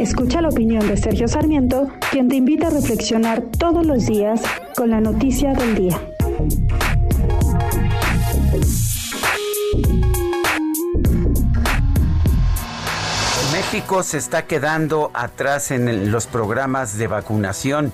Escucha la opinión de Sergio Sarmiento, quien te invita a reflexionar todos los días con la noticia del día. México se está quedando atrás en los programas de vacunación.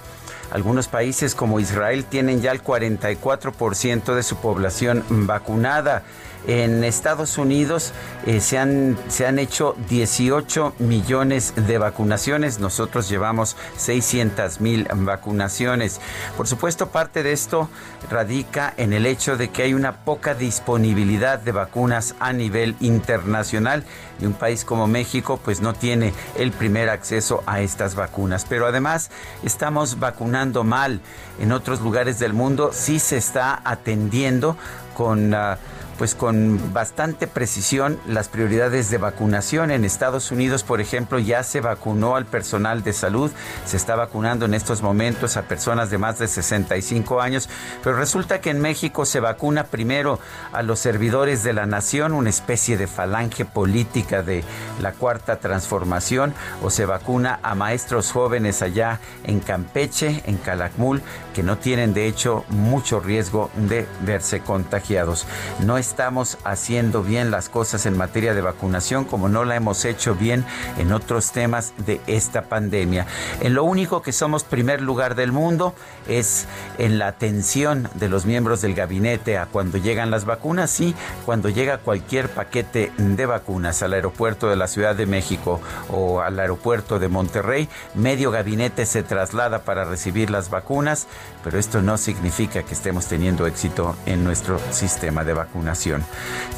Algunos países como Israel tienen ya el 44% de su población vacunada. En Estados Unidos eh, se, han, se han hecho 18 millones de vacunaciones. Nosotros llevamos 600 mil vacunaciones. Por supuesto, parte de esto radica en el hecho de que hay una poca disponibilidad de vacunas a nivel internacional y un país como México pues no tiene el primer acceso a estas vacunas. Pero además estamos vacunando mal. En otros lugares del mundo sí se está atendiendo con... Uh, pues con bastante precisión las prioridades de vacunación. En Estados Unidos, por ejemplo, ya se vacunó al personal de salud, se está vacunando en estos momentos a personas de más de 65 años, pero resulta que en México se vacuna primero a los servidores de la nación, una especie de falange política de la cuarta transformación, o se vacuna a maestros jóvenes allá en Campeche, en Calakmul, que no tienen de hecho mucho riesgo de verse contagiados. No estamos haciendo bien las cosas en materia de vacunación como no la hemos hecho bien en otros temas de esta pandemia. En lo único que somos primer lugar del mundo es en la atención de los miembros del gabinete a cuando llegan las vacunas y cuando llega cualquier paquete de vacunas al aeropuerto de la Ciudad de México o al aeropuerto de Monterrey, medio gabinete se traslada para recibir las vacunas, pero esto no significa que estemos teniendo éxito en nuestro sistema de vacunación.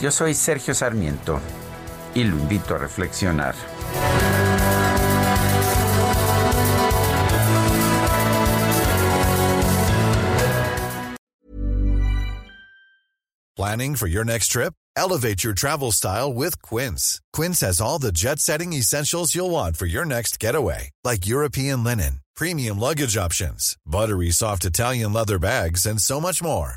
Yo soy Sergio Sarmiento y lo invito a reflexionar. Planning for your next trip? Elevate your travel style with Quince. Quince has all the jet setting essentials you'll want for your next getaway, like European linen, premium luggage options, buttery soft Italian leather bags, and so much more